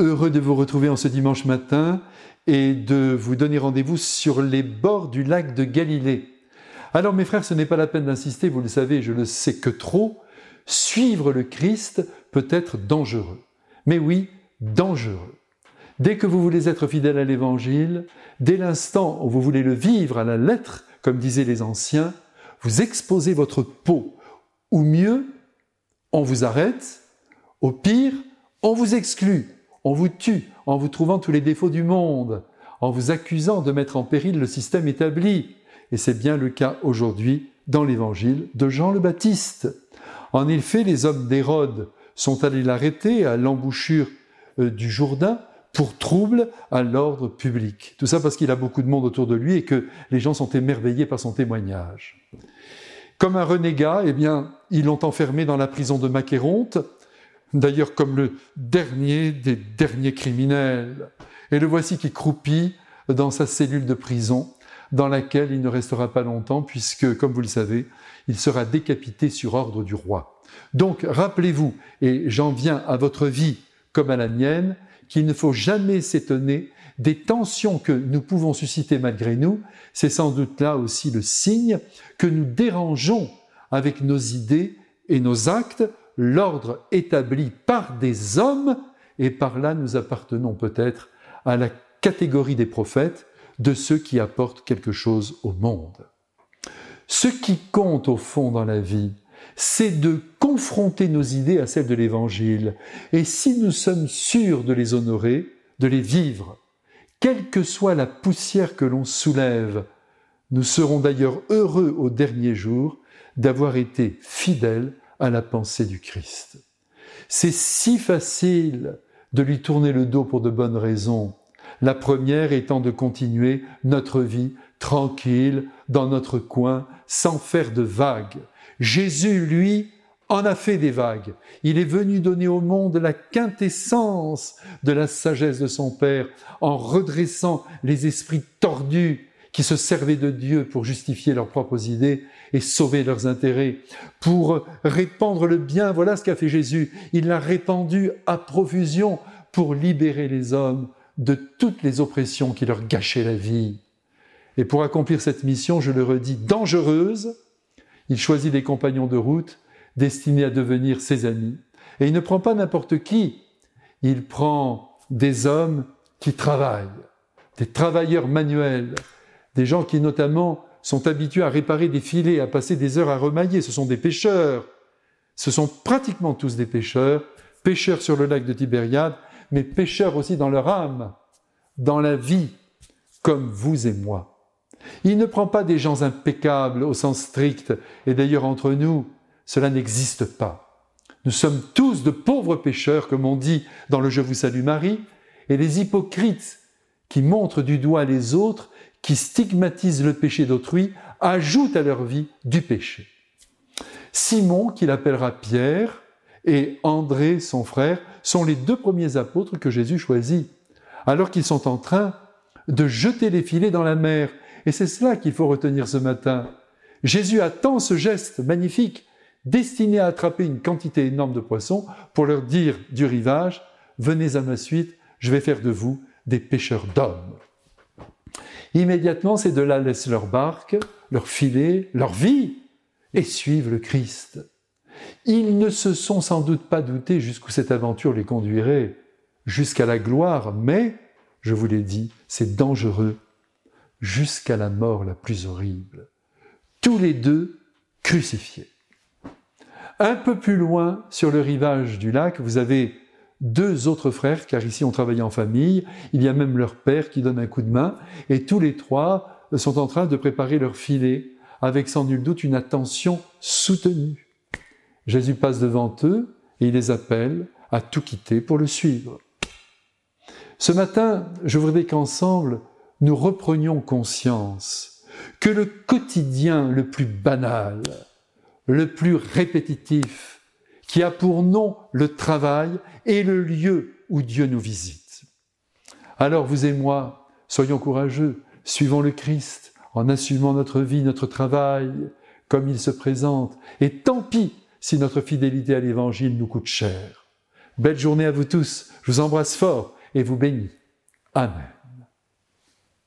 Heureux de vous retrouver en ce dimanche matin et de vous donner rendez-vous sur les bords du lac de Galilée. Alors mes frères, ce n'est pas la peine d'insister, vous le savez, je le sais que trop, suivre le Christ peut être dangereux. Mais oui, dangereux. Dès que vous voulez être fidèle à l'Évangile, dès l'instant où vous voulez le vivre à la lettre, comme disaient les anciens, vous exposez votre peau. Ou mieux, on vous arrête, au pire, on vous exclut on vous tue en vous trouvant tous les défauts du monde, en vous accusant de mettre en péril le système établi. Et c'est bien le cas aujourd'hui dans l'évangile de Jean le Baptiste. En effet, les hommes d'Hérode sont allés l'arrêter à l'embouchure euh, du Jourdain pour trouble à l'ordre public. Tout ça parce qu'il a beaucoup de monde autour de lui et que les gens sont émerveillés par son témoignage. Comme un renégat, eh bien, ils l'ont enfermé dans la prison de Macéronte, d'ailleurs comme le dernier des derniers criminels. Et le voici qui croupit dans sa cellule de prison, dans laquelle il ne restera pas longtemps, puisque, comme vous le savez, il sera décapité sur ordre du roi. Donc, rappelez-vous, et j'en viens à votre vie comme à la mienne, qu'il ne faut jamais s'étonner des tensions que nous pouvons susciter malgré nous. C'est sans doute là aussi le signe que nous dérangeons avec nos idées et nos actes l'ordre établi par des hommes, et par là nous appartenons peut-être à la catégorie des prophètes, de ceux qui apportent quelque chose au monde. Ce qui compte au fond dans la vie, c'est de confronter nos idées à celles de l'Évangile, et si nous sommes sûrs de les honorer, de les vivre, quelle que soit la poussière que l'on soulève, nous serons d'ailleurs heureux au dernier jour d'avoir été fidèles à la pensée du Christ. C'est si facile de lui tourner le dos pour de bonnes raisons. La première étant de continuer notre vie tranquille dans notre coin sans faire de vagues. Jésus, lui, en a fait des vagues. Il est venu donner au monde la quintessence de la sagesse de son Père en redressant les esprits tordus qui se servaient de Dieu pour justifier leurs propres idées et sauver leurs intérêts, pour répandre le bien. Voilà ce qu'a fait Jésus. Il l'a répandu à profusion pour libérer les hommes de toutes les oppressions qui leur gâchaient la vie. Et pour accomplir cette mission, je le redis, dangereuse, il choisit des compagnons de route destinés à devenir ses amis. Et il ne prend pas n'importe qui, il prend des hommes qui travaillent, des travailleurs manuels, des gens qui notamment sont habitués à réparer des filets, à passer des heures à remailler. Ce sont des pêcheurs. Ce sont pratiquement tous des pêcheurs, pêcheurs sur le lac de Tibériade, mais pêcheurs aussi dans leur âme, dans la vie, comme vous et moi. Il ne prend pas des gens impeccables au sens strict, et d'ailleurs entre nous, cela n'existe pas. Nous sommes tous de pauvres pécheurs, comme on dit dans le Je vous salue Marie, et les hypocrites qui montrent du doigt les autres qui stigmatisent le péché d'autrui ajoutent à leur vie du péché. Simon, qu'il appellera Pierre, et André, son frère, sont les deux premiers apôtres que Jésus choisit, alors qu'ils sont en train de jeter les filets dans la mer. Et c'est cela qu'il faut retenir ce matin. Jésus attend ce geste magnifique, destiné à attraper une quantité énorme de poissons, pour leur dire du rivage, venez à ma suite, je vais faire de vous des pêcheurs d'hommes. Immédiatement, ces deux-là laissent leur barque, leur filet, leur vie, et suivent le Christ. Ils ne se sont sans doute pas doutés jusqu'où cette aventure les conduirait, jusqu'à la gloire, mais, je vous l'ai dit, c'est dangereux, jusqu'à la mort la plus horrible. Tous les deux crucifiés. Un peu plus loin, sur le rivage du lac, vous avez deux autres frères, car ici on travaille en famille, il y a même leur père qui donne un coup de main, et tous les trois sont en train de préparer leur filet, avec sans nul doute une attention soutenue. Jésus passe devant eux et il les appelle à tout quitter pour le suivre. Ce matin, je voudrais qu'ensemble, nous reprenions conscience que le quotidien le plus banal, le plus répétitif, qui a pour nom le travail et le lieu où Dieu nous visite. Alors vous et moi, soyons courageux, suivons le Christ en assumant notre vie, notre travail, comme il se présente, et tant pis si notre fidélité à l'Évangile nous coûte cher. Belle journée à vous tous. Je vous embrasse fort et vous bénis. Amen.